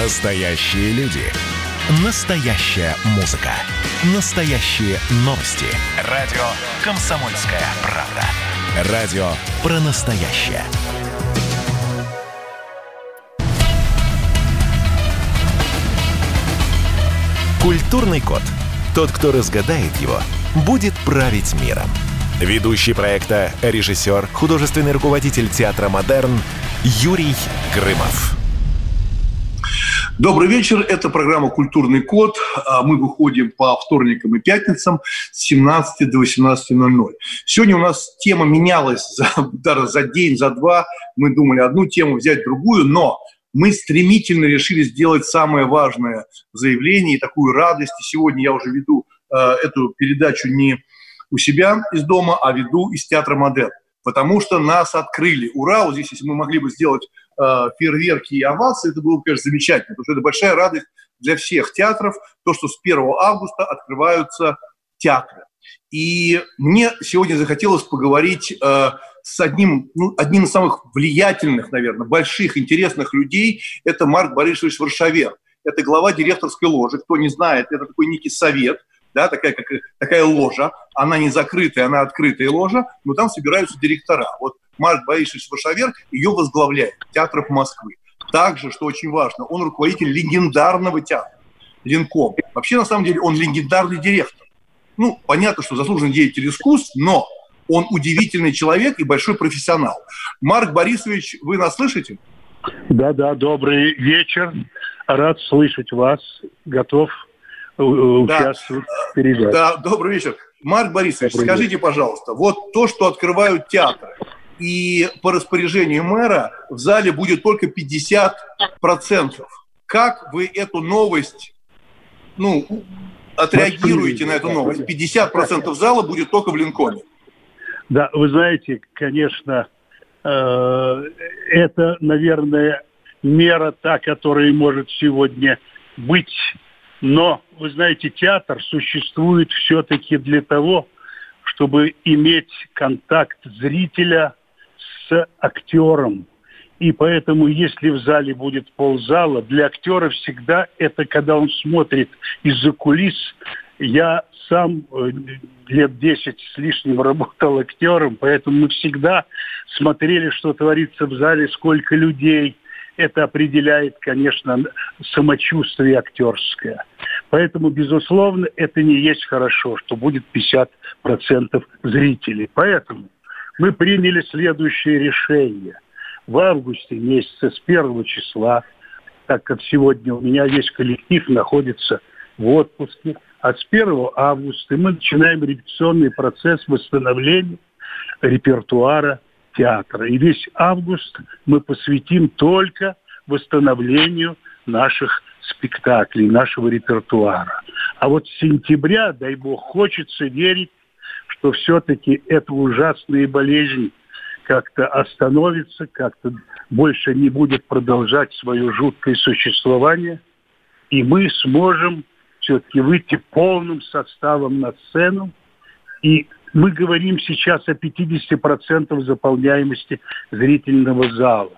Настоящие люди. Настоящая музыка. Настоящие новости. Радио «Комсомольская правда». Радио про настоящее. Культурный код. Тот, кто разгадает его, будет править миром. Ведущий проекта, режиссер, художественный руководитель театра «Модерн» Юрий Грымов. Добрый вечер. Это программа «Культурный код». А мы выходим по вторникам и пятницам с 17 до 18.00. Сегодня у нас тема менялась за, даже за день, за два. Мы думали одну тему взять, другую, но мы стремительно решили сделать самое важное заявление и такую радость. И сегодня я уже веду э, эту передачу не у себя из дома, а веду из театра «Модерн». Потому что нас открыли. Ура! Вот здесь, если мы могли бы сделать фейерверки и овации, это было бы, конечно, замечательно, потому что это большая радость для всех театров, то, что с 1 августа открываются театры. И мне сегодня захотелось поговорить э, с одним, ну, одним из самых влиятельных, наверное, больших, интересных людей. Это Марк Борисович Варшавер. Это глава директорской ложи. Кто не знает, это такой некий совет, да, такая, как, такая ложа. Она не закрытая, она открытая ложа, но там собираются директора. Вот Марк Борисович Вашавер ее возглавляет, театров Москвы. Также, что очень важно, он руководитель легендарного театра, Ленком. Вообще, на самом деле, он легендарный директор. Ну, понятно, что заслуженный деятель искусств, но он удивительный человек и большой профессионал. Марк Борисович, вы нас слышите? Да-да, добрый вечер. Рад слышать вас. Готов э, участвовать да. в передаче. Да, добрый вечер. Марк Борисович, добрый скажите, вечер. пожалуйста, вот то, что открывают театры, и по распоряжению мэра в зале будет только 50%. Как вы эту новость, ну, отреагируете на эту новость? 50% зала будет только в Линконе. Да, вы знаете, конечно, э, это, наверное, мера та, которая может сегодня быть. Но, вы знаете, театр существует все-таки для того, чтобы иметь контакт зрителя с актером. И поэтому, если в зале будет ползала, для актера всегда это, когда он смотрит из-за кулис. Я сам э, лет 10 с лишним работал актером, поэтому мы всегда смотрели, что творится в зале, сколько людей. Это определяет, конечно, самочувствие актерское. Поэтому, безусловно, это не есть хорошо, что будет 50% зрителей. Поэтому мы приняли следующее решение. В августе месяце, с первого числа, так как сегодня у меня весь коллектив находится в отпуске, а с 1 августа мы начинаем репетиционный процесс восстановления репертуара театра. И весь август мы посвятим только восстановлению наших спектаклей, нашего репертуара. А вот с сентября, дай бог, хочется верить, что все-таки эта ужасная болезнь как-то остановится, как-то больше не будет продолжать свое жуткое существование, и мы сможем все-таки выйти полным составом на сцену. И мы говорим сейчас о 50% заполняемости зрительного зала.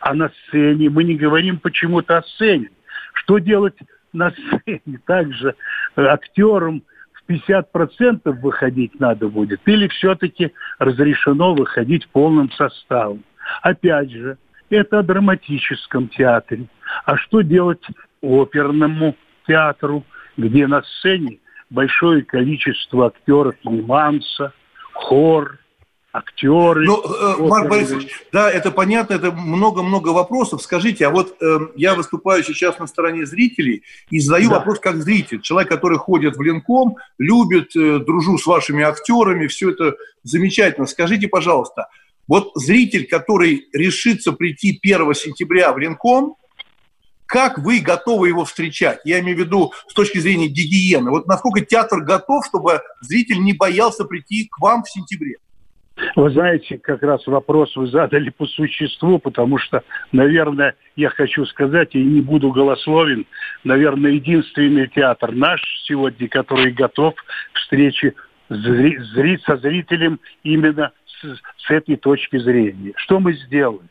А на сцене мы не говорим почему-то о сцене. Что делать на сцене? Также актерам 50% выходить надо будет, или все-таки разрешено выходить полным составом. Опять же, это о драматическом театре. А что делать оперному театру, где на сцене большое количество актеров Миманса, хор, актеры. Ну, э, Марк Борисович, да, это понятно, это много-много вопросов. Скажите, а вот э, я выступаю сейчас на стороне зрителей и задаю да. вопрос как зритель. Человек, который ходит в Ленком, любит, э, дружу с вашими актерами, все это замечательно. Скажите, пожалуйста, вот зритель, который решится прийти 1 сентября в Ленком, как вы готовы его встречать? Я имею в виду с точки зрения гигиены. Вот насколько театр готов, чтобы зритель не боялся прийти к вам в сентябре? Вы знаете, как раз вопрос вы задали по существу, потому что, наверное, я хочу сказать, и не буду голословен, наверное, единственный театр наш сегодня, который готов к встрече со зрителем именно с, с этой точки зрения. Что мы сделали?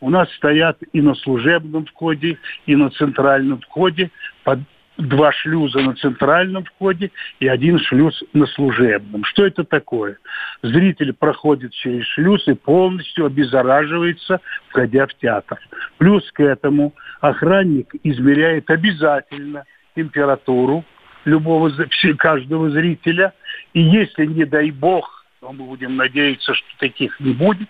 у нас стоят и на служебном входе, и на центральном входе под два шлюза на центральном входе и один шлюз на служебном. Что это такое? Зритель проходит через шлюз и полностью обеззараживается, входя в театр. Плюс к этому охранник измеряет обязательно температуру любого, каждого зрителя. И если, не дай бог, но мы будем надеяться, что таких не будет,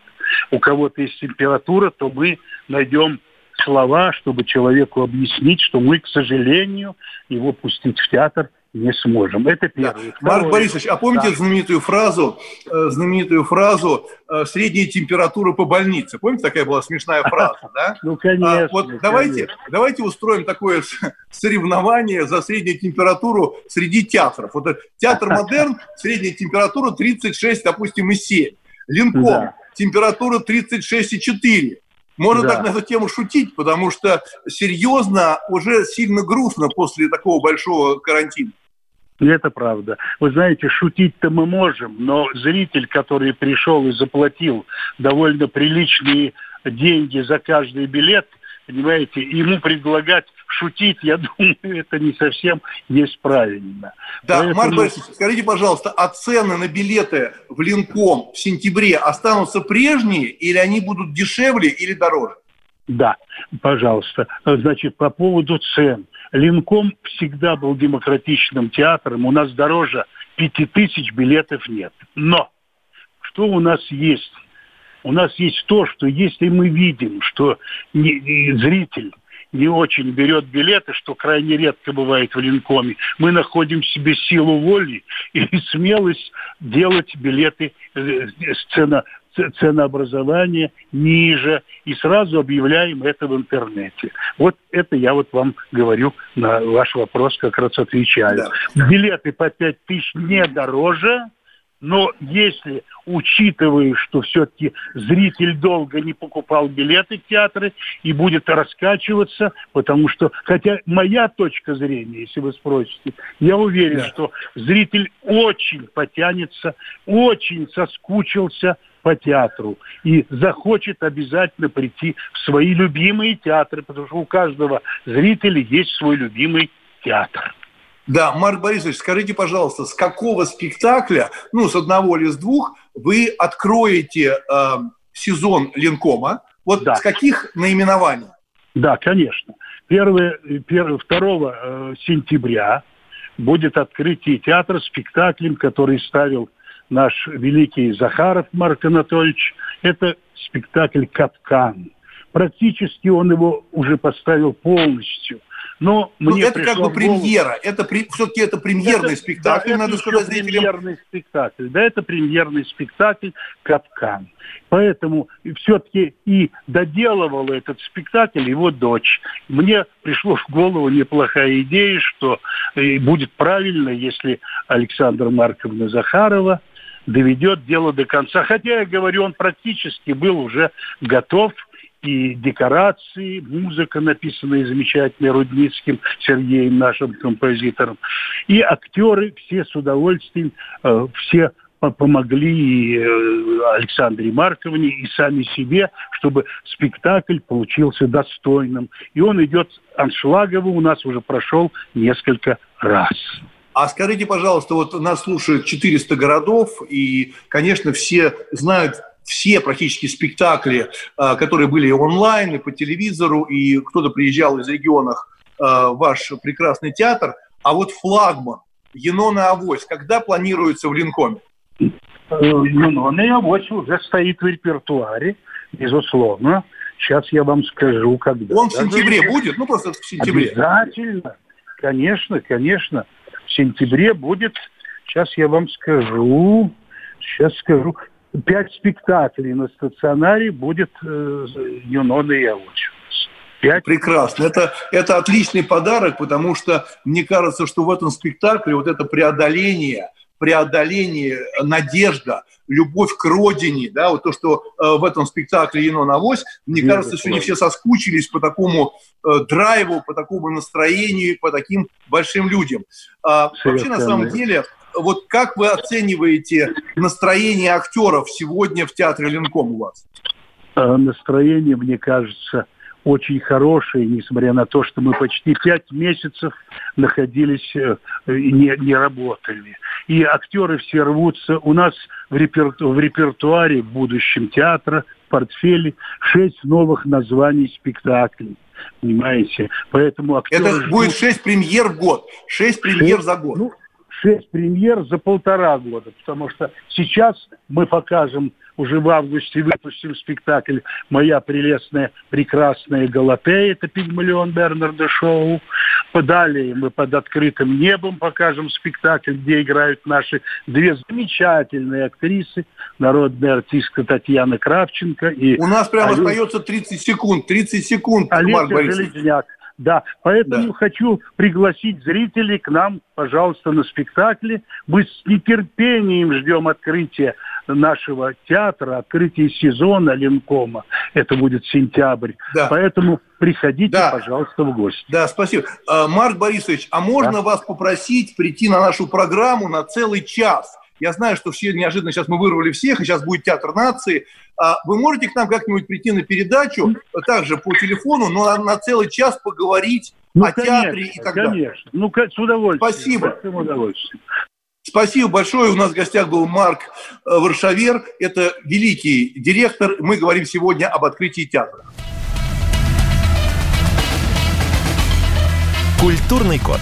у кого-то есть температура, то мы найдем слова, чтобы человеку объяснить, что мы, к сожалению, его пустить в театр не сможем. Это первое. Да. Марк Борисович, а помните да. знаменитую фразу, э, знаменитую фразу э, «средняя температура по больнице»? Помните, такая была смешная фраза, да? Ну, конечно. А, вот давайте, давайте устроим такое соревнование за среднюю температуру среди театров. Вот театр «Модерн», средняя температура 36, допустим, и 7. Линком, да. температура 36,4. Можно да. так на эту тему шутить, потому что серьезно уже сильно грустно после такого большого карантина. Это правда. Вы знаете, шутить-то мы можем, но зритель, который пришел и заплатил довольно приличные деньги за каждый билет, понимаете, ему предлагать шутить, я думаю, это не совсем есть правильно. Да, Поэтому... Марк Борисович, скажите, пожалуйста, а цены на билеты в Линком в сентябре останутся прежние или они будут дешевле или дороже? Да, пожалуйста. Значит, по поводу цен. Линком всегда был демократичным театром. У нас дороже пяти тысяч билетов нет. Но что у нас есть? У нас есть то, что если мы видим, что зритель не очень берет билеты, что крайне редко бывает в Линкоме, мы находим в себе силу воли и смелость делать билеты, э, сцена, ценообразование ниже и сразу объявляем это в интернете. Вот это я вот вам говорю на ваш вопрос, как раз отвечаю. Да. Билеты по 5 тысяч не дороже, но если, учитывая, что все-таки зритель долго не покупал билеты в театры и будет раскачиваться, потому что, хотя моя точка зрения, если вы спросите, я уверен, да. что зритель очень потянется, очень соскучился по театру и захочет обязательно прийти в свои любимые театры, потому что у каждого зрителя есть свой любимый театр. Да, Марк Борисович, скажите, пожалуйста, с какого спектакля, ну, с одного или с двух, вы откроете э, сезон Ленкома? Вот да. с каких наименований? Да, конечно. Первое, 2 э, сентября будет открытие театра спектаклем, который ставил наш великий Захаров Марк Анатольевич. Это спектакль «Капкан». Практически он его уже поставил полностью – но ну, мне это как бы премьера, это при, все-таки это премьерный это, спектакль, да, надо это сказать зрителям. премьерный спектакль, да, это премьерный спектакль «Капкан». Поэтому все-таки и доделывала этот спектакль его дочь. Мне пришло в голову неплохая идея, что э, будет правильно, если Александра Марковна Захарова доведет дело до конца. Хотя, я говорю, он практически был уже готов – и декорации, музыка, написанная замечательной Рудницким Сергеем, нашим композитором, и актеры все с удовольствием, э, все помогли э, Александре Марковне и сами себе, чтобы спектакль получился достойным. И он идет аншлагово, у нас уже прошел несколько раз. А скажите, пожалуйста, вот нас слушают 400 городов, и, конечно, все знают все практически спектакли, э, которые были онлайн, и по телевизору, и кто-то приезжал из регионов э, в ваш прекрасный театр. А вот флагман Енона Авось, когда планируется в Линкоме? Енона и Авось уже стоит в репертуаре, безусловно. Сейчас я вам скажу, когда. Он в сентябре Даже... будет? Ну, просто в сентябре. Обязательно. Конечно, конечно. В сентябре будет, сейчас я вам скажу, сейчас скажу, пять спектаклей на стационаре будет э, Юнона и Явуч. Пять. Прекрасно. Это, это отличный подарок, потому что мне кажется, что в этом спектакле вот это преодоление, преодоление, надежда, любовь к родине, да, вот то, что э, в этом спектакле «Енон Авось», мне Нет, кажется, сегодня все соскучились по такому э, драйву, по такому настроению, по таким большим людям. А, вообще, на самом деле, вот как вы оцениваете настроение актеров сегодня в театре Ленком у вас? э, настроение, мне кажется, очень хорошие, несмотря на то, что мы почти пять месяцев находились, э, не, не работали. И актеры все рвутся. У нас в, репер... в репертуаре в будущем театра, в портфеле шесть новых названий спектаклей. Понимаете? Поэтому актеры Это ждут... будет шесть премьер в год. Шесть премьер за год. Ну, шесть премьер за полтора года, потому что сейчас мы покажем уже в августе выпустим спектакль «Моя прелестная, прекрасная Галатея», это Пигмалион Бернарда Шоу. Далее мы под открытым небом покажем спектакль, где играют наши две замечательные актрисы, народная артистка Татьяна Кравченко и... У нас прямо Алю... остается 30 секунд, 30 секунд, Марк Железняк. Да, поэтому да. хочу пригласить зрителей к нам, пожалуйста, на спектакле. Мы с нетерпением ждем открытия нашего театра, открытия сезона Ленкома. Это будет сентябрь. Да. Поэтому приходите, да. пожалуйста, в гости. Да, спасибо. А, Марк Борисович, а можно да? вас попросить прийти на нашу программу на целый час? Я знаю, что все неожиданно сейчас мы вырвали всех, и сейчас будет театр нации. А вы можете к нам как-нибудь прийти на передачу, также по телефону, но на, на целый час поговорить ну, о конечно, театре и так конечно. далее? Конечно, ну, с удовольствием. Спасибо. С удовольствием. Спасибо большое. У нас в гостях был Марк э, Варшавер. Это великий директор. Мы говорим сегодня об открытии театра. Культурный код.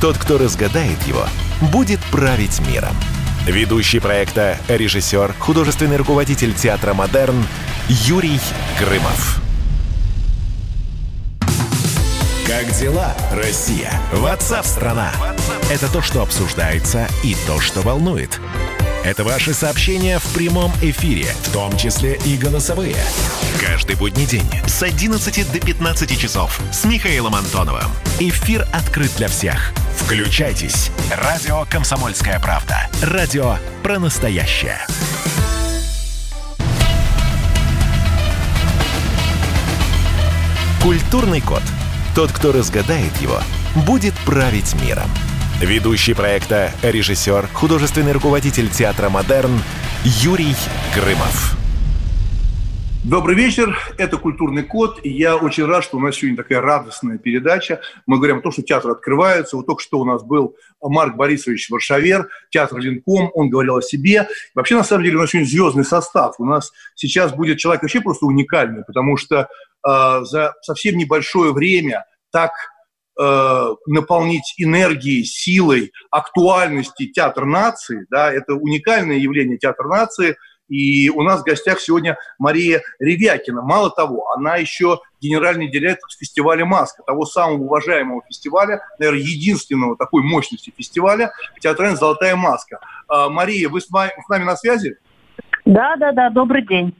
Тот, кто разгадает его, будет править миром. Ведущий проекта, режиссер, художественный руководитель театра «Модерн» Юрий Грымов. Как дела, Россия? Ватсап-страна! Это то, что обсуждается и то, что волнует. Это ваши сообщения в прямом эфире, в том числе и голосовые. Каждый будний день с 11 до 15 часов с Михаилом Антоновым. Эфир открыт для всех. Включайтесь. Радио «Комсомольская правда». Радио про настоящее. Культурный код. Тот, кто разгадает его, будет править миром. Ведущий проекта, режиссер, художественный руководитель театра «Модерн» Юрий Грымов. Добрый вечер, это «Культурный код», и я очень рад, что у нас сегодня такая радостная передача. Мы говорим о том, что театр открывается. Вот только что у нас был Марк Борисович Варшавер, театр «Ленком», он говорил о себе. Вообще, на самом деле, у нас сегодня звездный состав. У нас сейчас будет человек вообще просто уникальный, потому что э, за совсем небольшое время так наполнить энергией, силой, актуальности театр нации, да, это уникальное явление театр нации – и у нас в гостях сегодня Мария Ревякина. Мало того, она еще генеральный директор фестиваля «Маска», того самого уважаемого фестиваля, наверное, единственного такой мощности фестиваля «Театральная золотая маска». А, Мария, вы с нами на связи? Да, да, да, добрый день.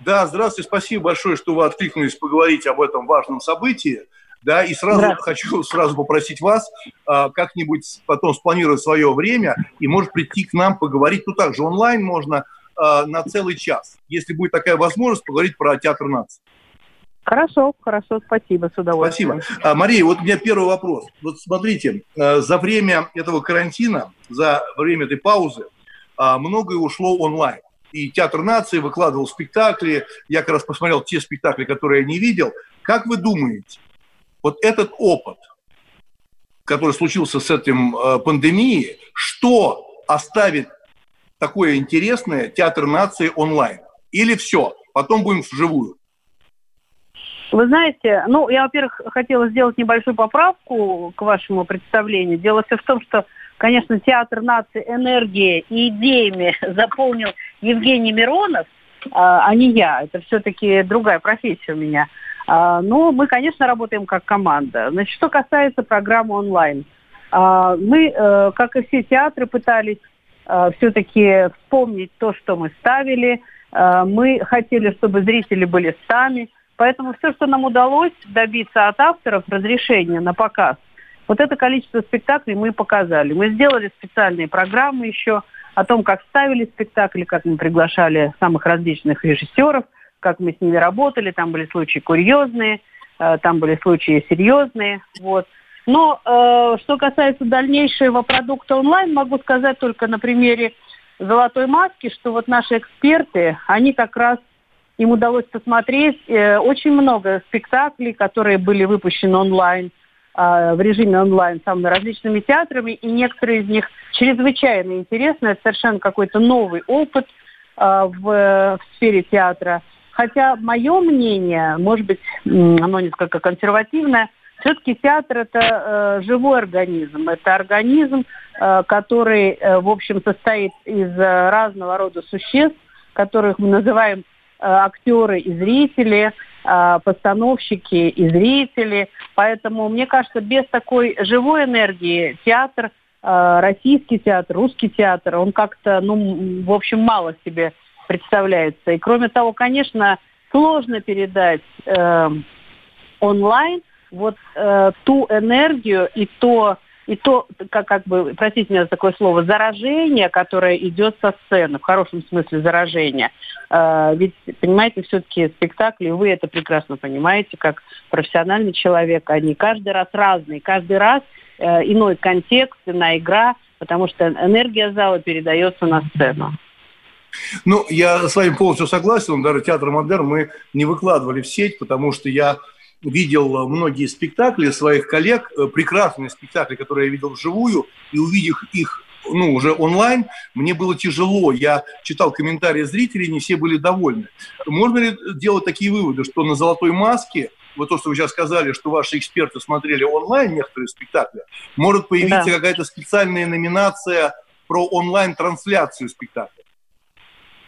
Да, здравствуйте, спасибо большое, что вы откликнулись поговорить об этом важном событии. Да, и сразу хочу сразу попросить вас а, как-нибудь потом спланировать свое время и, может, прийти к нам поговорить, ну, также онлайн можно, э, на целый час, если будет такая возможность поговорить про театр нации. Хорошо, хорошо, спасибо, с удовольствием. Спасибо. А, Мария, вот у меня первый вопрос. Вот смотрите, э, за время этого карантина, за время этой паузы, э, многое ушло онлайн. И Театр нации выкладывал спектакли. Я как раз посмотрел те спектакли, которые я не видел. Как вы думаете, вот этот опыт, который случился с этим э, пандемией, что оставит такое интересное театр нации онлайн? Или все, потом будем вживую? Вы знаете, ну, я, во-первых, хотела сделать небольшую поправку к вашему представлению. Дело все в том, что, конечно, театр нации энергии и идеями заполнил Евгений Миронов, а, а не я. Это все-таки другая профессия у меня. А, но мы, конечно, работаем как команда. Значит, что касается программы онлайн. А, мы, э, как и все театры, пытались э, все-таки вспомнить то, что мы ставили. Э, мы хотели, чтобы зрители были сами. Поэтому все, что нам удалось добиться от авторов разрешения на показ, вот это количество спектаклей мы показали. Мы сделали специальные программы еще о том, как ставили спектакли, как мы приглашали самых различных режиссеров, как мы с ними работали. Там были случаи курьезные, э, там были случаи серьезные. Вот. Но э, что касается дальнейшего продукта онлайн, могу сказать только на примере золотой маски, что вот наши эксперты, они как раз им удалось посмотреть э, очень много спектаклей, которые были выпущены онлайн, в режиме онлайн самыми различными театрами, и некоторые из них чрезвычайно интересны. Это совершенно какой-то новый опыт э, в, в сфере театра. Хотя мое мнение, может быть, оно несколько консервативное, все-таки театр это э, живой организм, это организм, э, который, э, в общем, состоит из э, разного рода существ, которых мы называем э, актеры и зрители, э, постановщики и зрители. Поэтому, мне кажется, без такой живой энергии театр, э, российский театр, русский театр, он как-то, ну, в общем, мало себе представляется. И кроме того, конечно, сложно передать э, онлайн вот э, ту энергию и то, и то, как, как бы, простите меня за такое слово, заражение, которое идет со сцены, в хорошем смысле заражение. Э, ведь, понимаете, все-таки спектакли, вы это прекрасно понимаете, как профессиональный человек, они каждый раз разные, каждый раз э, иной контекст, иная игра, потому что энергия зала передается на сцену. Ну, я с вами полностью согласен. Даже театр «Модерн» мы не выкладывали в сеть, потому что я видел многие спектакли своих коллег, э, прекрасные спектакли, которые я видел вживую, и увидев их ну, уже онлайн, мне было тяжело. Я читал комментарии зрителей, не все были довольны. Можно ли делать такие выводы, что на «Золотой маске» вот то, что вы сейчас сказали, что ваши эксперты смотрели онлайн некоторые спектакли, может появиться да. какая-то специальная номинация про онлайн-трансляцию спектакля?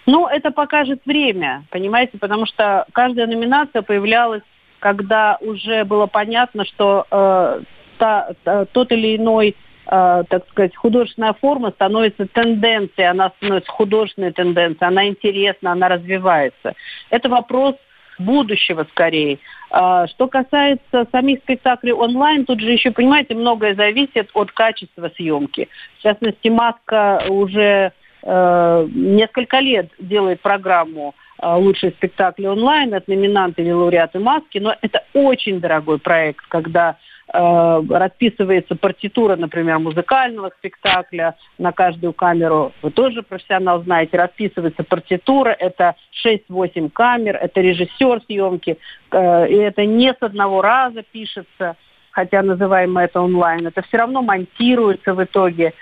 Ну, это покажет время, понимаете, потому что каждая номинация появлялась когда уже было понятно, что э, та, та, тот или иной э, так сказать, художественная форма становится тенденцией, она становится художественной тенденцией, она интересна, она развивается. Это вопрос будущего скорее. А, что касается самих спектаклей онлайн, тут же еще, понимаете, многое зависит от качества съемки. В частности, Маска уже э, несколько лет делает программу а, лучшие спектакли онлайн, это номинанты или лауреаты маски, но это очень дорогой проект, когда э, расписывается партитура, например, музыкального спектакля на каждую камеру. Вы тоже профессионал знаете, расписывается партитура, это 6-8 камер, это режиссер съемки, э, и это не с одного раза пишется, хотя называем это онлайн, это все равно монтируется в итоге.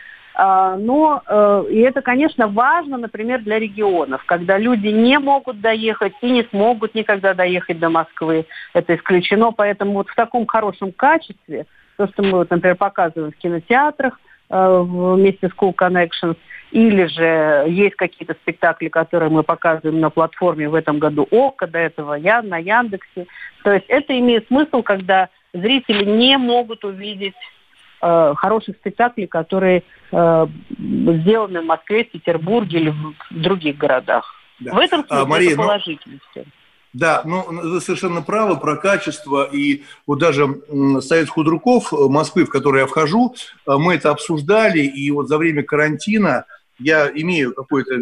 А, но э, и это, конечно, важно, например, для регионов, когда люди не могут доехать и не смогут никогда доехать до Москвы. Это исключено, поэтому вот в таком хорошем качестве, то, что мы, вот, например, показываем в кинотеатрах э, вместе с Cool Connections, или же есть какие-то спектакли, которые мы показываем на платформе в этом году ОКО, до этого я на Яндексе. То есть это имеет смысл, когда зрители не могут увидеть э, хороших спектаклей, которые э, сделаны в Москве, Петербурге или в других городах. Да. В этом смысле а, Мария, это положительно ну... Да, ну вы совершенно правы про качество. И вот даже Совет худруков Москвы, в который я вхожу, э, мы это обсуждали. И вот за время карантина я имею какое-то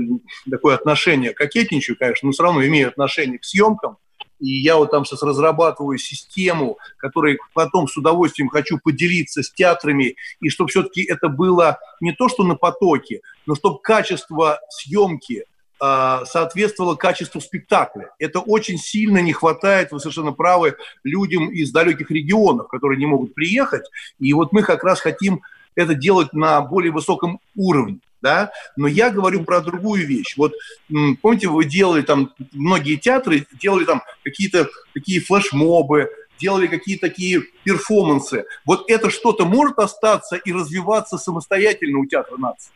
такое отношение, кокетничаю, конечно, но все равно имею отношение к съемкам. И я вот там сейчас разрабатываю систему, которой потом с удовольствием хочу поделиться с театрами, и чтобы все-таки это было не то, что на потоке, но чтобы качество съемки э, соответствовало качеству спектакля. Это очень сильно не хватает, вы совершенно правы, людям из далеких регионов, которые не могут приехать. И вот мы как раз хотим это делать на более высоком уровне да, но я говорю про другую вещь. Вот помните, вы делали там, многие театры делали там какие-то такие флешмобы, делали какие-то такие перформансы. Вот это что-то может остаться и развиваться самостоятельно у театра нации?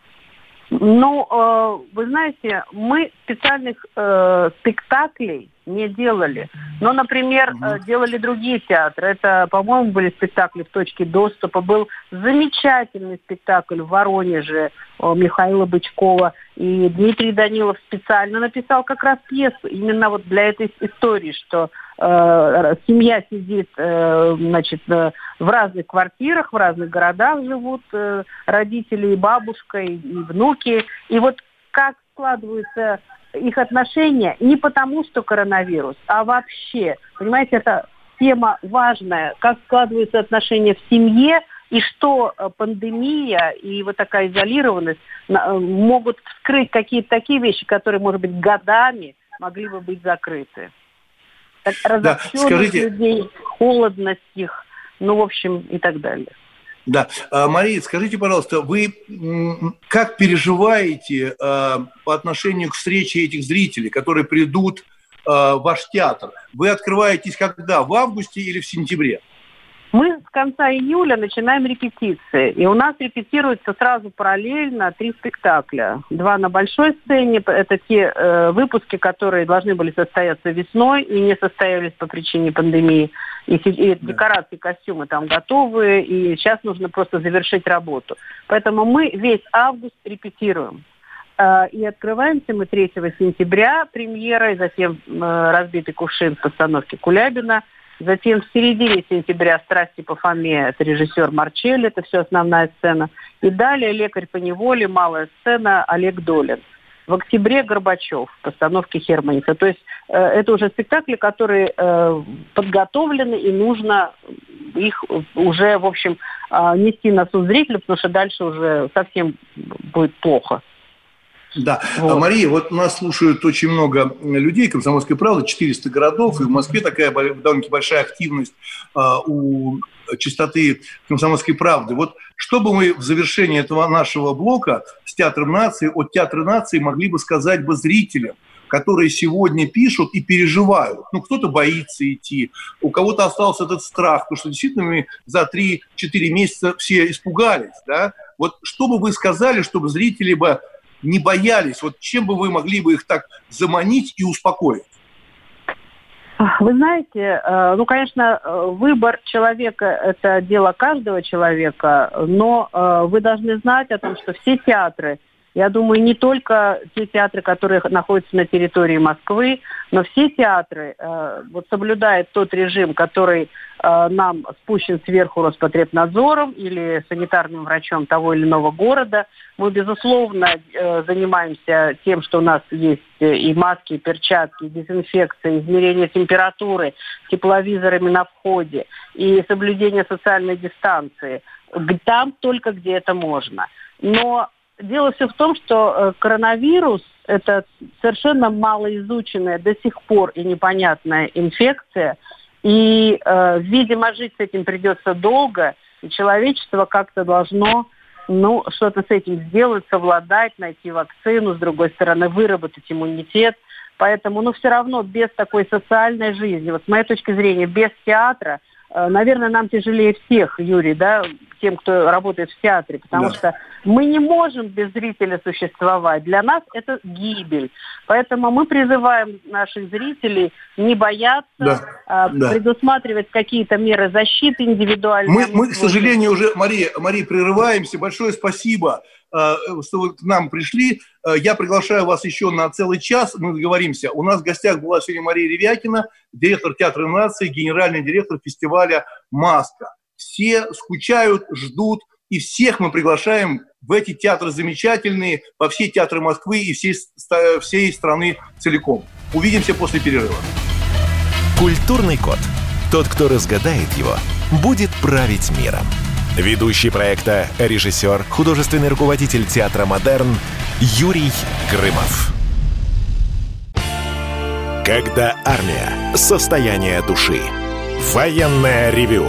Ну, э, вы знаете, мы специальных э, спектаклей не делали. Но, например, угу. делали другие театры. Это, по-моему, были спектакли в точке доступа. Был замечательный спектакль в Воронеже Михаила Бычкова. И Дмитрий Данилов специально написал как раз пьесу именно вот для этой истории, что э, семья сидит, э, значит, э, в разных квартирах, в разных городах живут э, родители и бабушка, и, и внуки. И вот как складываются их отношения не потому, что коронавирус, а вообще. Понимаете, это тема важная, как складываются отношения в семье, и что э, пандемия и вот такая изолированность э, могут вскрыть какие-то такие вещи, которые, может быть, годами могли бы быть закрыты. Так, да, скажите... людей, холодность их, ну, в общем, и так далее. Да. А, Мария, скажите, пожалуйста, вы как переживаете а, по отношению к встрече этих зрителей, которые придут а, в ваш театр? Вы открываетесь когда? В августе или в сентябре? Мы с конца июля начинаем репетиции, и у нас репетируется сразу параллельно три спектакля. Два на большой сцене, это те э, выпуски, которые должны были состояться весной и не состоялись по причине пандемии. И, и декорации, костюмы там готовы, и сейчас нужно просто завершить работу. Поэтому мы весь август репетируем. Э, и открываемся мы 3 сентября премьерой, затем э, «Разбитый кувшин» в постановке Кулябина – Затем в середине сентября «Страсти по Фоме» это режиссер Марчелли, это все основная сцена. И далее «Лекарь по неволе», малая сцена Олег Долин. В октябре Горбачев в постановке Херманиса. То есть э, это уже спектакли, которые э, подготовлены, и нужно их уже, в общем, э, нести на суд зрителя, потому что дальше уже совсем будет плохо. Да. Вот. Мария, вот нас слушают очень много людей, комсомольской правды, 400 городов, и в Москве такая довольно большая активность а, у частоты комсомольской правды. Вот что бы мы в завершении этого нашего блока с Театром нации, от Театра нации могли бы сказать бы зрителям, которые сегодня пишут и переживают. Ну, кто-то боится идти, у кого-то остался этот страх, потому что действительно мы за 3-4 месяца все испугались, да? Вот что бы вы сказали, чтобы зрители бы не боялись? Вот чем бы вы могли бы их так заманить и успокоить? Вы знаете, э, ну, конечно, э, выбор человека – это дело каждого человека, но э, вы должны знать о том, что все театры – я думаю, не только те театры, которые находятся на территории Москвы, но все театры э, вот соблюдают тот режим, который э, нам спущен сверху Роспотребнадзором или санитарным врачом того или иного города. Мы, безусловно, э, занимаемся тем, что у нас есть и маски, и перчатки, и дезинфекция, измерение температуры, тепловизорами на входе, и соблюдение социальной дистанции. Там только где это можно. Но Дело все в том, что э, коронавирус – это совершенно малоизученная до сих пор и непонятная инфекция. И, э, видимо, жить с этим придется долго, и человечество как-то должно ну, что-то с этим сделать, совладать, найти вакцину, с другой стороны, выработать иммунитет. Поэтому, ну, все равно без такой социальной жизни, вот с моей точки зрения, без театра, наверное, нам тяжелее всех, Юрий, да, тем, кто работает в театре, потому да. что мы не можем без зрителя существовать. Для нас это гибель. Поэтому мы призываем наших зрителей не бояться, да. А, да. предусматривать какие-то меры защиты индивидуальные. Мы, мы, к сожалению, уже, Мария, Мария, прерываемся. Большое спасибо а, что вы к нам пришли. А, я приглашаю вас еще на целый час, мы договоримся. У нас в гостях была сегодня Мария Ревякина, директор Театра нации, генеральный директор фестиваля «Маска» все скучают, ждут, и всех мы приглашаем в эти театры замечательные, во все театры Москвы и всей, всей страны целиком. Увидимся после перерыва. Культурный код. Тот, кто разгадает его, будет править миром. Ведущий проекта, режиссер, художественный руководитель театра «Модерн» Юрий Грымов. Когда армия. Состояние души. Военное ревю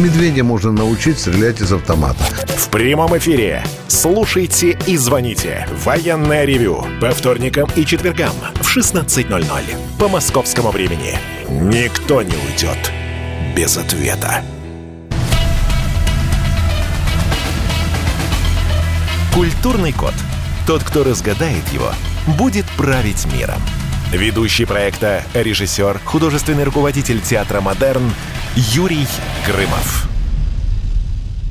Медведя можно научить стрелять из автомата. В прямом эфире. Слушайте и звоните. Военное ревю. По вторникам и четвергам в 16.00. По московскому времени. Никто не уйдет без ответа. Культурный код. Тот, кто разгадает его, будет править миром. Ведущий проекта, режиссер, художественный руководитель театра «Модерн» Юрий Грымов.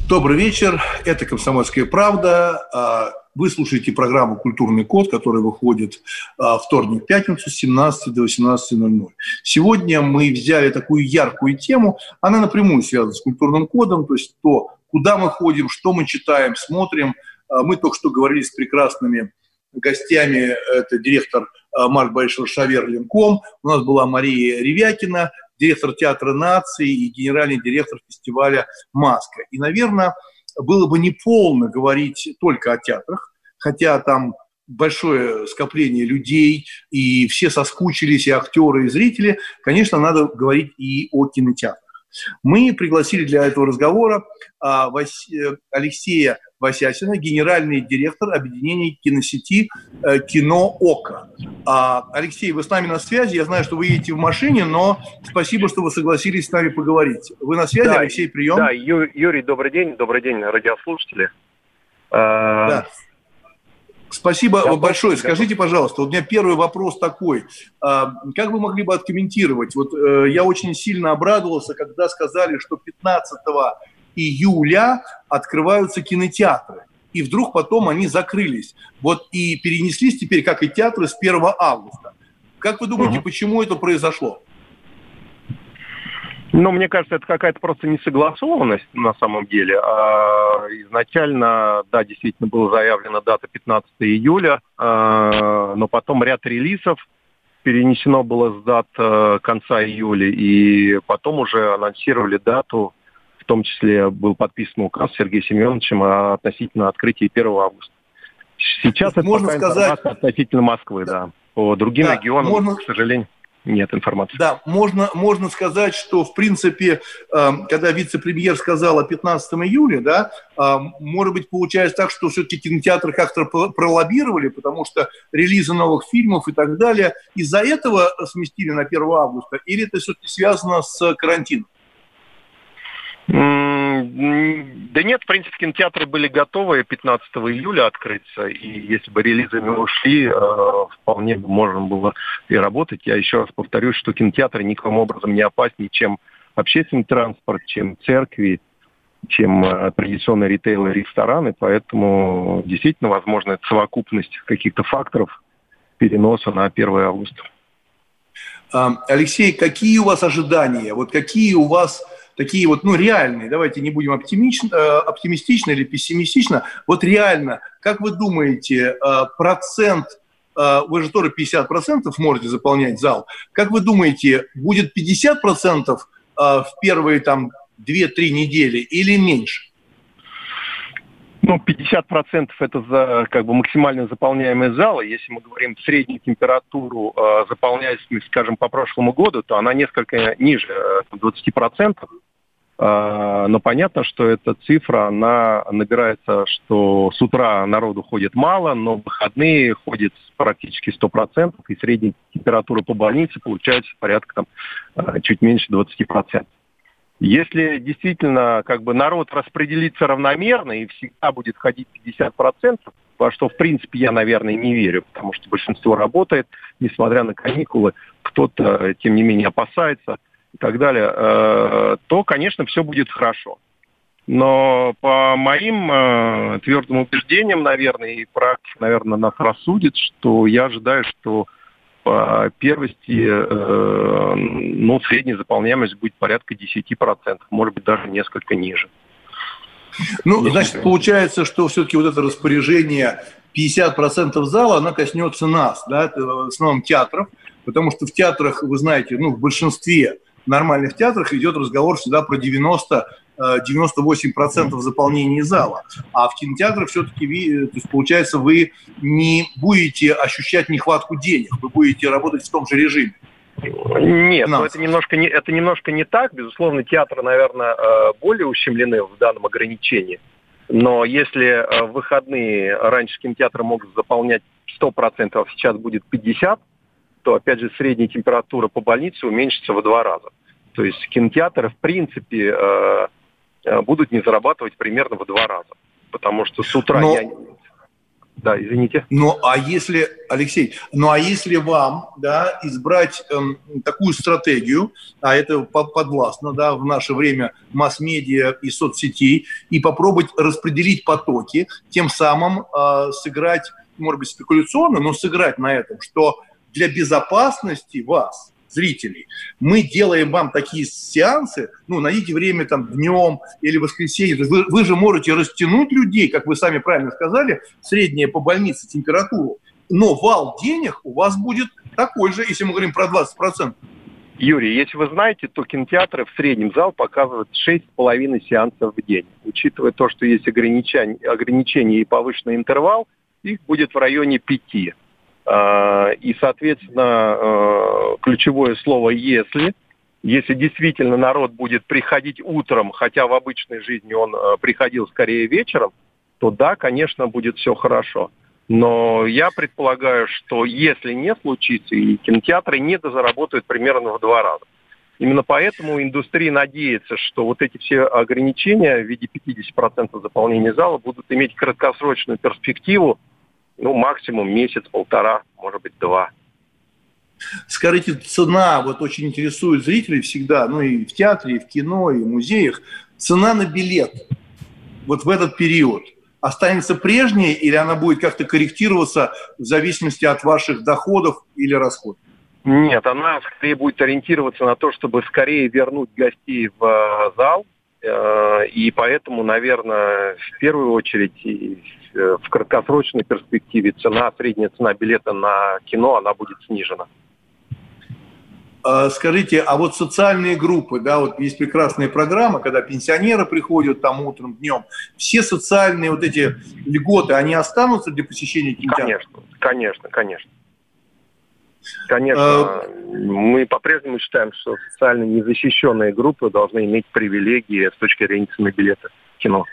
Добрый вечер. Это «Комсомольская правда». А, вы слушаете программу «Культурный код», которая выходит а, вторник, пятницу с 17 до 18.00. Сегодня мы взяли такую яркую тему. Она напрямую связана с культурным кодом, то есть то, куда мы ходим, что мы читаем, смотрим. А, мы только что говорили с прекрасными гостями. Это директор Марк Борисович Шавер Ленком. У нас была Мария Ревякина, директор театра нации и генеральный директор фестиваля «Маска». И, наверное, было бы неполно говорить только о театрах, хотя там большое скопление людей, и все соскучились, и актеры, и зрители, конечно, надо говорить и о кинотеатрах. Мы пригласили для этого разговора а, э, Алексея Васясина, генеральный директор объединения киносети э, «Кино Ока». А, Алексей, вы с нами на связи. Я знаю, что вы едете в машине, но спасибо, что вы согласились с нами поговорить. Вы на связи, да, Алексей, прием? Да, Юрий, добрый день. Добрый день, радиослушатели. А, да. Спасибо готов, большое. Готов. Скажите, пожалуйста, у меня первый вопрос такой. А, как вы могли бы откомментировать? Вот э, я очень сильно обрадовался, когда сказали, что 15 июля открываются кинотеатры. И вдруг потом они закрылись. Вот и перенеслись теперь, как и театры, с 1 августа. Как вы думаете, угу. почему это произошло? Ну, мне кажется, это какая-то просто несогласованность на самом деле. А изначально, да, действительно была заявлена дата 15 июля, а, но потом ряд релизов перенесено было с дат э, конца июля, и потом уже анонсировали дату том числе был подписан указ Сергеем Семеновичем относительно открытия 1 августа. Сейчас это можно сказать относительно Москвы, да. По другим да, регионам, можно... к сожалению, нет информации. Да, можно, можно сказать, что, в принципе, э, когда вице-премьер сказал о 15 июля, да, э, может быть, получается так, что все-таки кинотеатры как-то пролоббировали, потому что релизы новых фильмов и так далее из-за этого сместили на 1 августа, или это все-таки связано с карантином? Да нет, в принципе, кинотеатры были готовы 15 июля открыться, и если бы релизами ушли, э, вполне можно было и работать. Я еще раз повторюсь, что кинотеатры никаким образом не опаснее, чем общественный транспорт, чем церкви, чем э, традиционные ритейлы и рестораны, поэтому действительно возможна это совокупность каких-то факторов переноса на 1 августа. Алексей, какие у вас ожидания? Вот какие у вас такие вот, ну, реальные, давайте не будем оптимично, э, оптимистично или пессимистично, вот реально, как вы думаете, э, процент, э, вы же тоже 50% можете заполнять зал, как вы думаете, будет 50% в первые там 2-3 недели или меньше? Ну, 50% это за, как бы максимально заполняемые залы. Если мы говорим среднюю температуру э, заполняемости, скажем, по прошлому году, то она несколько ниже э, 20%. А, но понятно, что эта цифра, она набирается, что с утра народу ходит мало, но выходные ходит практически 100%, и средняя температура по больнице получается порядка там, а, чуть меньше 20%. Если действительно как бы народ распределится равномерно и всегда будет ходить 50%, во что в принципе я, наверное, не верю, потому что большинство работает, несмотря на каникулы, кто-то, тем не менее, опасается – и так далее, э, то, конечно, все будет хорошо. Но по моим э, твердым убеждениям, наверное, и практика, наверное, нас рассудит, что я ожидаю, что по первости, э, ну, средняя заполняемость будет порядка 10%, может быть, даже несколько ниже. Ну, Если значит, получается, что все-таки вот это распоряжение 50% зала, оно коснется нас, да, в основном театров, потому что в театрах, вы знаете, ну, в большинстве нормальных театрах идет разговор всегда про 90 98% э, заполнения зала. А в кинотеатрах все-таки, э, то есть, получается, вы не будете ощущать нехватку денег, вы будете работать в том же режиме. Нет, ну, это немножко не, это немножко не так. Безусловно, театры, наверное, э, более ущемлены в данном ограничении. Но если в выходные раньше кинотеатры могут заполнять 100%, а сейчас будет 50%, то, опять же, средняя температура по больнице уменьшится в два раза. То есть кинотеатры, в принципе, э, э, будут не зарабатывать примерно в два раза. Потому что с утра Но... я... да, извините. Ну, а если, Алексей, ну, а если вам, да, избрать эм, такую стратегию, а это подвластно, да, в наше время масс-медиа и соцсетей, и попробовать распределить потоки, тем самым э, сыграть, может быть, спекуляционно, но сыграть на этом, что для безопасности вас – зрителей. Мы делаем вам такие сеансы, ну, найдите время там днем или воскресенье. Вы, вы же можете растянуть людей, как вы сами правильно сказали, средняя по больнице температуру, но вал денег у вас будет такой же, если мы говорим про 20%. Юрий, если вы знаете, то кинотеатры в среднем зал показывают 6,5 сеансов в день. Учитывая то, что есть ограничения, ограничения и повышенный интервал, их будет в районе 5. А, и, соответственно, э, ключевое слово «если». Если действительно народ будет приходить утром, хотя в обычной жизни он э, приходил скорее вечером, то да, конечно, будет все хорошо. Но я предполагаю, что если не случится, и кинотеатры не дозаработают примерно в два раза. Именно поэтому индустрия надеется, что вот эти все ограничения в виде 50% заполнения зала будут иметь краткосрочную перспективу, ну, максимум месяц, полтора, может быть, два. Скажите, цена вот очень интересует зрителей всегда, ну и в театре, и в кино, и в музеях. Цена на билет вот в этот период останется прежней или она будет как-то корректироваться в зависимости от ваших доходов или расходов? Нет, она скорее будет ориентироваться на то, чтобы скорее вернуть гостей в э, зал, э, и поэтому, наверное, в первую очередь в краткосрочной перспективе цена, средняя цена билета на кино, она будет снижена. А, скажите, а вот социальные группы, да, вот есть прекрасная программа, когда пенсионеры приходят там утром, днем, все социальные вот эти льготы, они останутся для посещения кинотеатра? Конечно, конечно, конечно. Конечно, а... мы по-прежнему считаем, что социально незащищенные группы должны иметь привилегии с точки зрения цены билета в кино.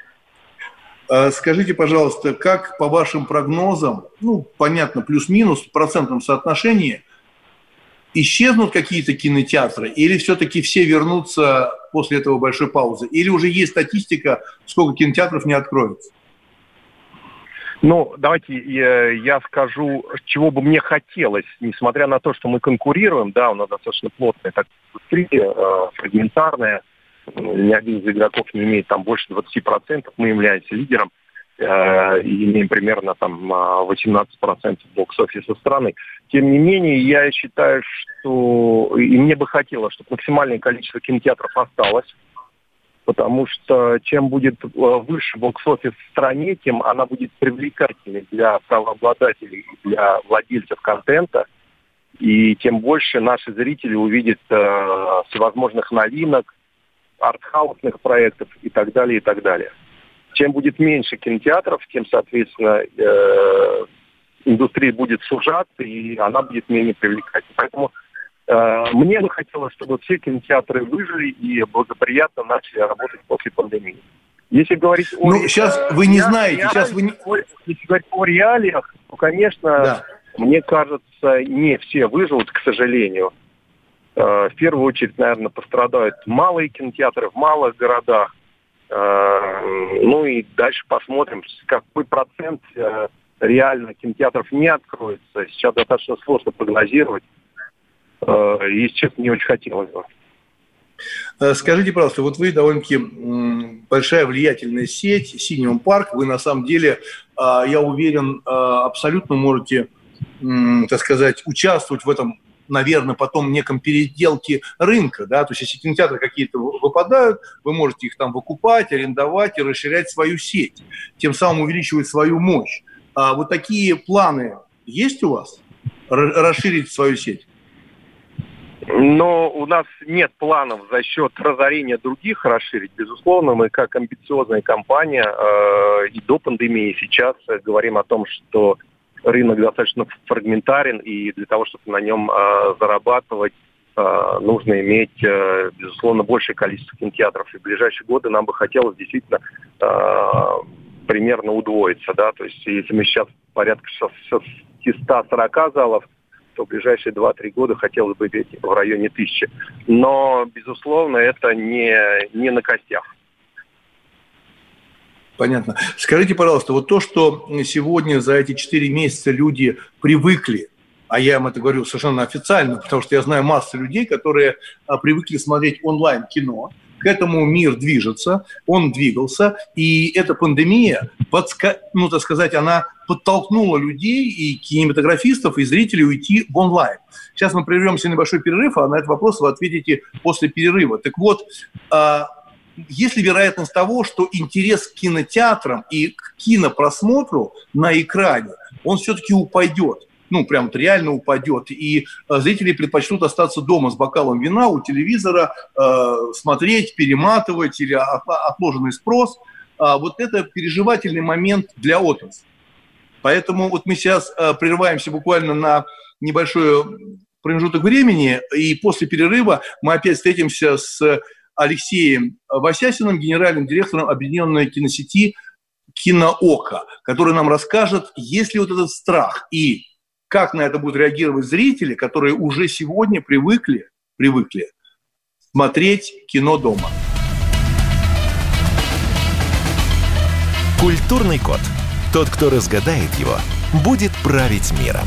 А скажите, пожалуйста, как по вашим прогнозам, ну, понятно, плюс-минус в процентном соотношении, исчезнут какие-то кинотеатры или все-таки все вернутся после этого большой паузы? Или уже есть статистика, сколько кинотеатров не откроется? Ну, давайте я, я скажу, чего бы мне хотелось, несмотря на то, что мы конкурируем, да, у нас достаточно плотная так индустрия, э, фрагментарная, ни один из игроков не имеет там больше 20%, мы являемся лидером э, и имеем примерно там 18% бокс-офиса страны. Тем не менее, я считаю, что и мне бы хотелось, чтобы максимальное количество кинотеатров осталось, потому что чем будет э, выше бокс-офис в стране, тем она будет привлекательной для правообладателей, для владельцев контента, и тем больше наши зрители увидят э, всевозможных новинок, артхаусных проектов и так далее, и так далее. Чем будет меньше кинотеатров, тем, соответственно, э, индустрия будет сужаться, и она будет менее привлекательной. Поэтому э, мне бы хотелось, чтобы все кинотеатры выжили и благоприятно начали работать после пандемии. Если говорить о... Ну, сейчас вы не знаете, реалиях, сейчас вы не... Если говорить о реалиях, то, конечно, да. мне кажется, не все выживут, к сожалению. Э, в первую очередь, наверное, пострадают малые кинотеатры в малых городах. Э, ну и дальше посмотрим, какой процент э, реально кинотеатров не откроется. Сейчас достаточно сложно прогнозировать. И, честно, не очень хотелось бы. Скажите, пожалуйста, вот вы довольно-таки большая влиятельная сеть, Синемум Парк, вы на самом деле, я уверен, абсолютно можете, так сказать, участвовать в этом наверное, потом неком переделке рынка, да, то есть если кинотеатры какие-то выпадают, вы можете их там выкупать, арендовать и расширять свою сеть, тем самым увеличивать свою мощь. А вот такие планы есть у вас? Расширить свою сеть? Но у нас нет планов за счет разорения других расширить. Безусловно, мы как амбициозная компания э, и до пандемии сейчас говорим о том, что рынок достаточно фрагментарен, и для того, чтобы на нем э, зарабатывать, э, нужно иметь, э, безусловно, большее количество кинотеатров. И в ближайшие годы нам бы хотелось действительно э, примерно удвоиться. Да? То есть если мы сейчас порядка 140 залов, то в ближайшие 2-3 года хотелось бы быть в районе тысячи. Но, безусловно, это не, не на костях. Понятно. Скажите, пожалуйста, вот то, что сегодня за эти четыре месяца люди привыкли, а я им это говорю совершенно официально, потому что я знаю массу людей, которые а, привыкли смотреть онлайн кино, к этому мир движется, он двигался, и эта пандемия, подска... ну, так сказать, она подтолкнула людей и кинематографистов, и зрителей уйти в онлайн. Сейчас мы прервемся на небольшой перерыв, а на этот вопрос вы ответите после перерыва. Так вот, а, есть ли вероятность того, что интерес к кинотеатрам и к кинопросмотру на экране, он все-таки упадет? ну, прям реально упадет. И э, зрители предпочтут остаться дома с бокалом вина у телевизора, э, смотреть, перематывать или отложенный спрос. А вот это переживательный момент для отрасли. Поэтому вот мы сейчас э, прерываемся буквально на небольшой промежуток времени, и после перерыва мы опять встретимся с Алексеем Васясиным, генеральным директором Объединенной киносети «Киноока», который нам расскажет, есть ли вот этот страх и как на это будут реагировать зрители, которые уже сегодня привыкли, привыкли смотреть кино дома. Культурный код. Тот, кто разгадает его, будет править миром.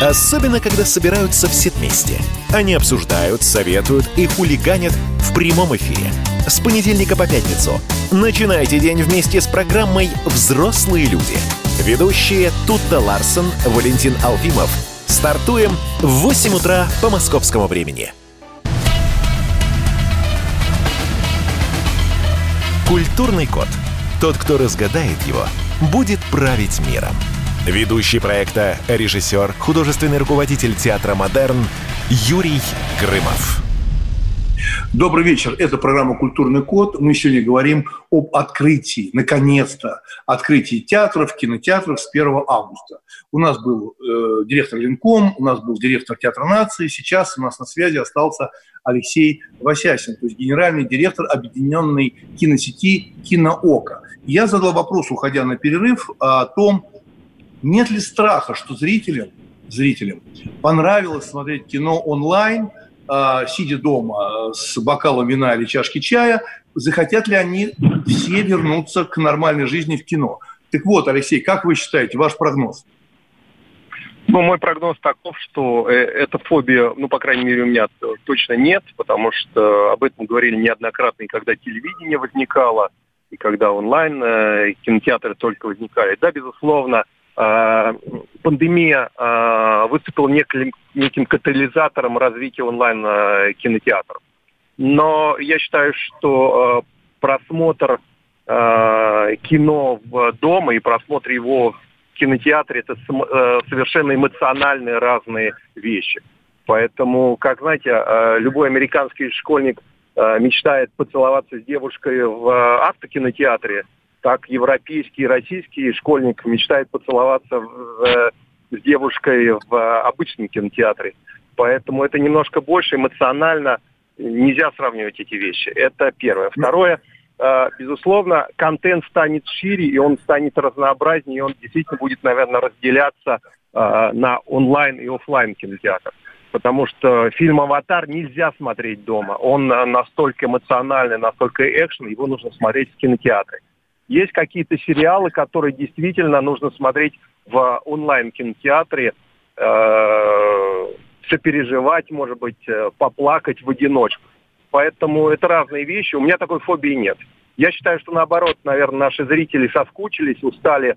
Особенно, когда собираются все вместе. Они обсуждают, советуют и хулиганят в прямом эфире. С понедельника по пятницу. Начинайте день вместе с программой «Взрослые люди». Ведущие Тутта Ларсон, Валентин Алфимов. Стартуем в 8 утра по московскому времени. Культурный код. Тот, кто разгадает его, будет править миром. Ведущий проекта, режиссер, художественный руководитель театра «Модерн» Юрий Грымов. Добрый вечер. Это программа «Культурный код». Мы сегодня говорим об открытии, наконец-то, открытии театров, кинотеатров с 1 августа. У нас был э, директор Ленком, у нас был директор Театра нации. Сейчас у нас на связи остался Алексей Васясин, то есть генеральный директор объединенной киносети «Киноока». Я задал вопрос, уходя на перерыв, о том, нет ли страха, что зрителям, зрителям понравилось смотреть кино онлайн, э, сидя дома с бокалом вина или чашки чая, захотят ли они все вернуться к нормальной жизни в кино? Так вот, Алексей, как вы считаете, ваш прогноз? Ну, мой прогноз таков, что э, эта фобия, ну, по крайней мере, у меня точно нет, потому что об этом говорили неоднократно, и когда телевидение возникало, и когда онлайн э, кинотеатры только возникали. Да, безусловно, а, пандемия а, выступила неким, неким катализатором развития онлайн-кинотеатров. Но я считаю, что просмотр кино дома и просмотр его в кинотеатре это совершенно эмоциональные разные вещи. Поэтому, как знаете, любой американский школьник мечтает поцеловаться с девушкой в автокинотеатре, так европейский и российский школьник мечтает поцеловаться в, э, с девушкой в обычном кинотеатре. Поэтому это немножко больше эмоционально. Нельзя сравнивать эти вещи. Это первое. Второе, э, безусловно, контент станет шире, и он станет разнообразнее, и он действительно будет, наверное, разделяться э, на онлайн и офлайн кинотеатр. Потому что фильм «Аватар» нельзя смотреть дома. Он настолько эмоциональный, настолько экшен, его нужно смотреть в кинотеатре. Есть какие-то сериалы, которые действительно нужно смотреть в онлайн-кинотеатре, э, сопереживать, может быть, э, поплакать в одиночку. Поэтому это разные вещи. У меня такой фобии нет. Я считаю, что наоборот, наверное, наши зрители соскучились, устали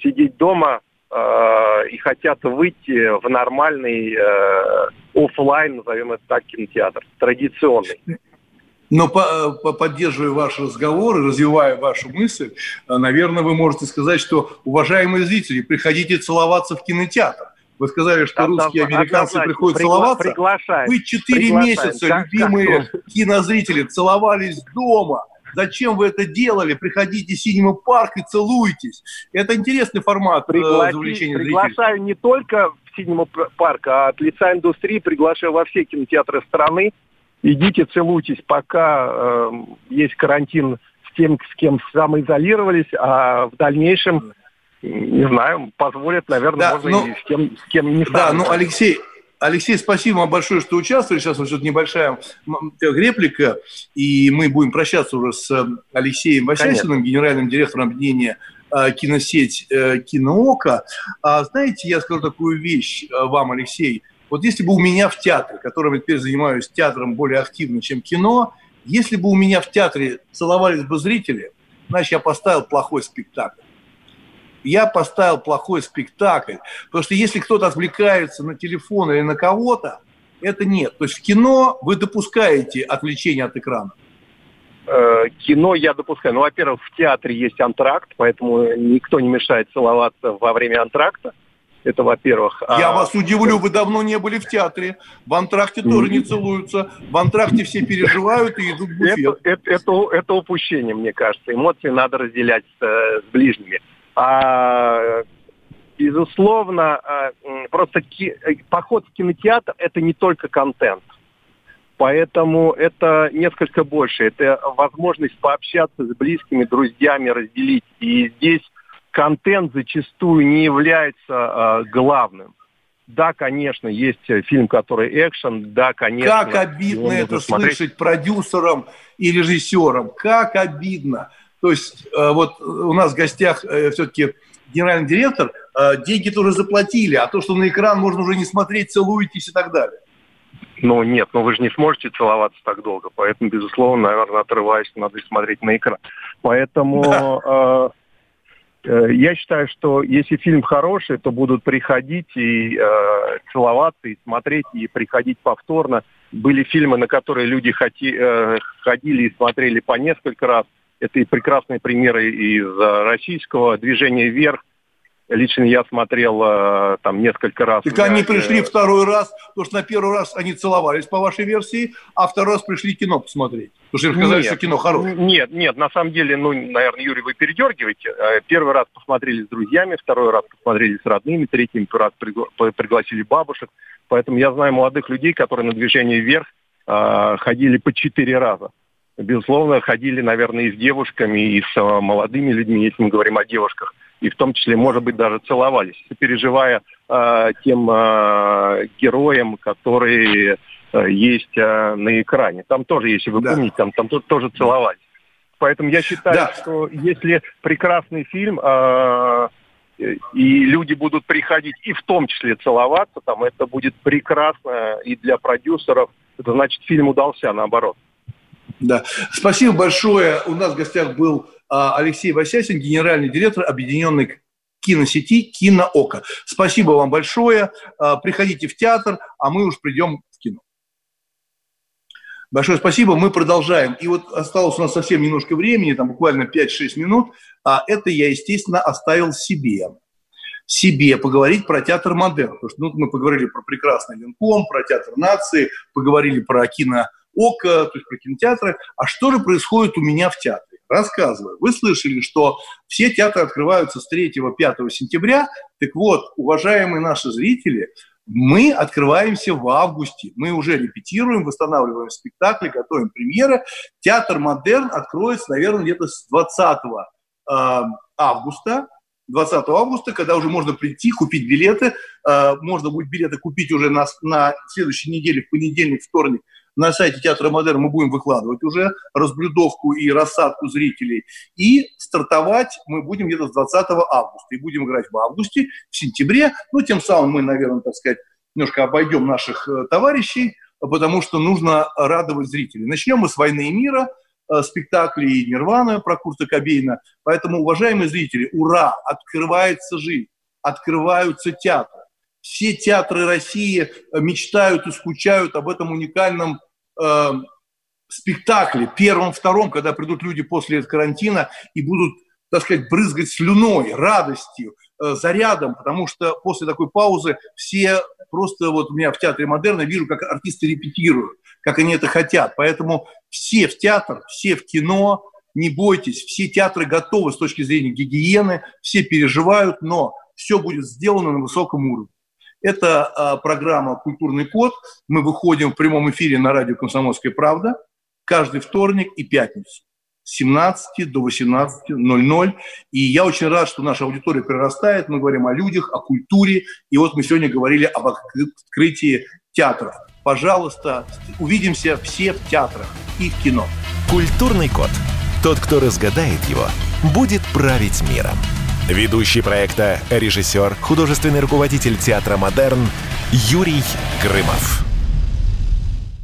сидеть дома э, и хотят выйти в нормальный э, офлайн, назовем это так, кинотеатр, традиционный. Но по, по, поддерживая ваш разговор и развивая вашу мысль, э, наверное, вы можете сказать, что, уважаемые зрители, приходите целоваться в кинотеатр. Вы сказали, что русские и американцы приходят Пригла- целоваться. Приглашаем. Вы четыре месяца, как, любимые как? кинозрители, целовались дома. Зачем вы это делали? Приходите в Синема Парк и целуйтесь. Это интересный формат э, Пригласи, завлечения Приглашаю зрителей. не только в Синема Парк, а от лица индустрии приглашаю во все кинотеатры страны. Идите, целуйтесь, пока э, есть карантин с тем, с кем самоизолировались, а в дальнейшем не знаю, позволят, наверное, да, можно ну, и с кем, с кем не Да, ну, Алексей, Алексей, спасибо вам большое, что участвовали. Сейчас вот что-то небольшая реплика, и мы будем прощаться уже с э, Алексеем Васясиным, генеральным директором объединения э, киносеть э, «Киноока». А знаете, я скажу такую вещь вам, Алексей. Вот если бы у меня в театре, которым я теперь занимаюсь театром более активно, чем кино, если бы у меня в театре целовались бы зрители, значит, я поставил плохой спектакль я поставил плохой спектакль. Потому что если кто-то отвлекается на телефон или на кого-то, это нет. То есть в кино вы допускаете отвлечение от экрана. Э, кино я допускаю. Ну, во-первых, в театре есть антракт, поэтому никто не мешает целоваться во время антракта. Это во-первых. Я а... вас удивлю, вы давно не были в театре. В антракте тоже не целуются. В антракте все переживают и идут в буфет. Это, это, это, это упущение, мне кажется. Эмоции надо разделять с, с ближними. А, безусловно, а, просто ки- поход в кинотеатр – это не только контент. Поэтому это несколько больше. Это возможность пообщаться с близкими, друзьями, разделить. И здесь контент зачастую не является э, главным. Да, конечно, есть фильм, который экшен, да, конечно. Как обидно это смотреть. слышать продюсерам и режиссерам. Как обидно. То есть э, вот у нас в гостях э, все-таки генеральный директор, э, деньги тоже заплатили, а то, что на экран можно уже не смотреть, целуетесь и так далее. Ну нет, ну вы же не сможете целоваться так долго, поэтому, безусловно, наверное, отрываясь, надо смотреть на экран. Поэтому э, я считаю, что если фильм хороший, то будут приходить и э, целоваться, и смотреть, и приходить повторно. Были фильмы, на которые люди хоти, э, ходили и смотрели по несколько раз – это и прекрасные примеры из российского движения вверх. Лично я смотрел э, там несколько раз. Так они пришли э, второй раз, потому что на первый раз они целовались по вашей версии, а второй раз пришли кино посмотреть. Потому что им сказали, нет, что кино хорошее. Нет, нет, на самом деле, ну, наверное, Юрий, вы передергиваете. Э, первый раз посмотрели с друзьями, второй раз посмотрели с родными, третий раз пригла- пригласили бабушек. Поэтому я знаю молодых людей, которые на движение вверх э, ходили по четыре раза безусловно, ходили, наверное, и с девушками, и с э, молодыми людьми, если мы говорим о девушках, и в том числе, может быть, даже целовались, переживая э, тем э, героям, которые э, есть э, на экране. Там тоже, если вы да. помните, там, там тоже, тоже целовались. Поэтому я считаю, да. что если прекрасный фильм, э, и люди будут приходить и в том числе целоваться, там это будет прекрасно и для продюсеров. Это значит, фильм удался, наоборот. Да. Спасибо большое. У нас в гостях был а, Алексей Васясин, генеральный директор объединенной киносети «Киноока». Спасибо вам большое. А, приходите в театр, а мы уж придем в кино. Большое спасибо. Мы продолжаем. И вот осталось у нас совсем немножко времени, там буквально 5-6 минут. А это я, естественно, оставил себе. Себе поговорить про театр модерн. Потому что ну, мы поговорили про прекрасный Ленком, про театр нации, поговорили про кино ОКО, то есть про кинотеатры. А что же происходит у меня в театре? Рассказываю. Вы слышали, что все театры открываются с 3-5 сентября. Так вот, уважаемые наши зрители, мы открываемся в августе. Мы уже репетируем, восстанавливаем спектакли, готовим премьеры. Театр «Модерн» откроется, наверное, где-то с 20 э, августа. 20 августа, когда уже можно прийти, купить билеты. Э, можно будет билеты купить уже на, на следующей неделе, в понедельник, вторник, на сайте Театра Модерн мы будем выкладывать уже разблюдовку и рассадку зрителей. И стартовать мы будем где-то с 20 августа. И будем играть в августе, в сентябре. Ну, тем самым мы, наверное, так сказать, немножко обойдем наших э, товарищей, потому что нужно радовать зрителей. Начнем мы с «Войны и мира», э, спектакли Нирвана про Курта Кобейна. Поэтому, уважаемые зрители, ура! Открывается жизнь, открываются театры все театры России э, мечтают и скучают об этом уникальном э, спектакле, первом, втором, когда придут люди после карантина и будут, так сказать, брызгать слюной, радостью, э, зарядом, потому что после такой паузы все просто вот у меня в театре модерна вижу, как артисты репетируют, как они это хотят. Поэтому все в театр, все в кино, не бойтесь, все театры готовы с точки зрения гигиены, все переживают, но все будет сделано на высоком уровне. Это а, программа «Культурный код». Мы выходим в прямом эфире на радио «Комсомольская правда» каждый вторник и пятницу с 17 до 18.00. И я очень рад, что наша аудитория прирастает. Мы говорим о людях, о культуре. И вот мы сегодня говорили об открытии театров. Пожалуйста, увидимся все в театрах и в кино. Культурный код. Тот, кто разгадает его, будет править миром. Ведущий проекта, режиссер, художественный руководитель театра «Модерн» Юрий Грымов.